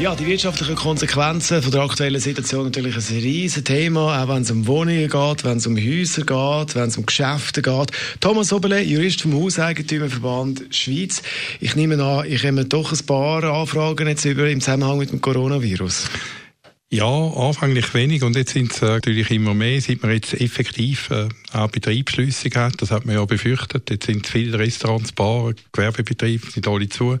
ja, die wirtschaftlichen Konsequenzen von der aktuellen Situation natürlich ein riesiges Thema, auch wenn es um Wohnungen geht, wenn es um Häuser geht, wenn es um Geschäfte geht. Thomas Oberle, Jurist vom Hauseigentümerverband Schweiz. Ich nehme an, ich habe doch ein paar Anfragen jetzt über im Zusammenhang mit dem Coronavirus. Ja, anfänglich wenig und jetzt sind es äh, natürlich immer mehr, seit man jetzt effektiv äh, auch Betriebsschlüsse hat. Das hat man ja befürchtet. Jetzt sind viele Restaurants, Bars, Gewerbebetriebe sind alle zu.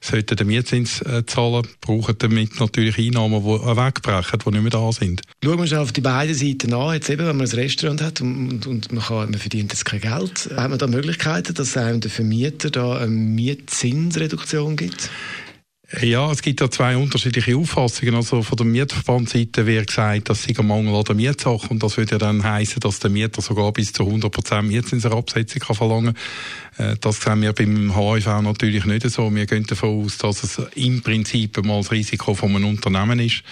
Sollten den Mietzins äh, zahlen, brauchen damit natürlich Einnahmen, die äh, wegbrechen, die nicht mehr da sind. Schauen wir uns auf die beiden Seiten an. Jetzt eben, wenn man ein Restaurant hat und, und man, kann, man verdient jetzt kein Geld, hat man da Möglichkeiten, dass einem der Vermieter da eine Mietzinsreduktion gibt? Ja, es gibt ja zwei unterschiedliche Auffassungen. Also von der Mietverbandseite wird gesagt, dass sie ein Mangel an der Mietsache und das würde ja dann heißen, dass der Mieter sogar bis zu 100 Prozent Mietzinserabsetzung kann verlangen. Äh, das sehen wir beim HIV natürlich nicht so. Wir gehen davon aus, dass es im Prinzip mal das Risiko von einem Unternehmen ist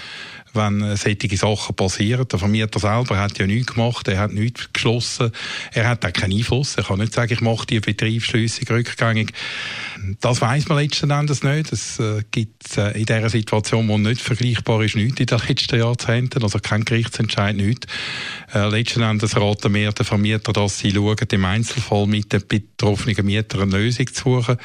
wenn äh, solche Sachen passieren. Der Vermieter selber hat ja nichts gemacht, er hat nichts geschlossen, er hat auch keinen Einfluss. Er kann nicht sagen, ich mache die Betriebsschließung rückgängig. Das weiß man letzten Endes nicht. Es äh, gibt äh, in dieser Situation, die nicht vergleichbar ist, nichts in den letzten Jahrzehnten, also kein Gerichtsentscheid, nichts. Äh, letzten Endes raten wir den Vermieter, dass sie schauen, im Einzelfall mit den betroffenen Mietern eine Lösung zu suchen.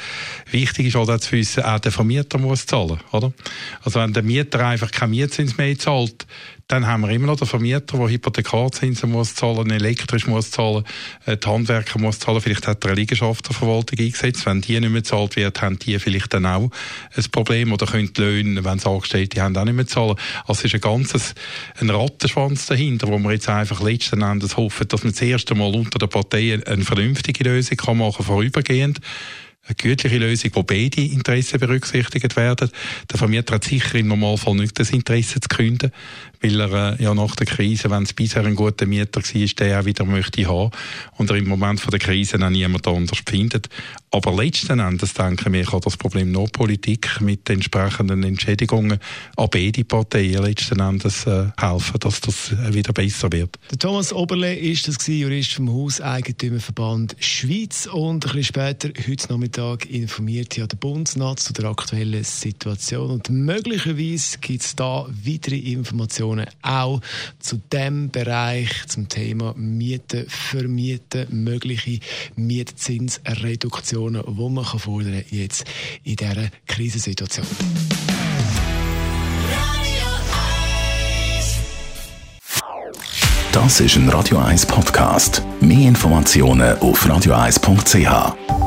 Wichtig ist auch zu wissen, auch der Vermieter muss zahlen, oder? Also wenn der Mieter einfach kein Mietzins mehr zahlt, dann haben wir immer noch den Vermieter, der Hypothekarzinsen muss zahlen, elektrisch muss zahlen, äh, die Handwerker muss zahlen. Vielleicht hat er eine Liegenschaftenverwaltung eingesetzt. Wenn die nicht mehr zahlt wird, haben die vielleicht dann auch ein Problem oder können die Löhne, wenn sie Angestellte haben, auch nicht mehr zahlen. Also es ist ein ganzes, ein Rattenschwanz dahinter, wo wir jetzt einfach letzten Endes hoffen, dass man das erste Mal unter den Parteien eine vernünftige Lösung kann machen, vorübergehend eine gütliche Lösung, wo beide Interessen berücksichtigt werden. Der Vermieter hat sicher im Normalfall nicht das Interesse zu künden, weil er äh, ja nach der Krise, wenn es bisher ein guter Mieter war, der auch wieder möchte haben und er im Moment von der Krise auch niemand anders findet. Aber letzten Endes, denke ich, kann das Problem nur Politik mit entsprechenden Entschädigungen an beide Parteien letzten Endes äh, helfen, dass das äh, wieder besser wird. Der Thomas Oberle ist das Jurist vom Hauseigentümerverband Schweiz und ein bisschen später, heute noch mit Nachmittag informiert ja der Bundesnat zu der aktuellen Situation und möglicherweise gibt es da weitere Informationen auch zu dem Bereich, zum Thema Mieten, Vermieten, mögliche Mietzinsreduktionen, die man kann fordern jetzt in dieser Krisensituation. Das ist ein Radio 1 Podcast. Mehr Informationen auf radio1.ch.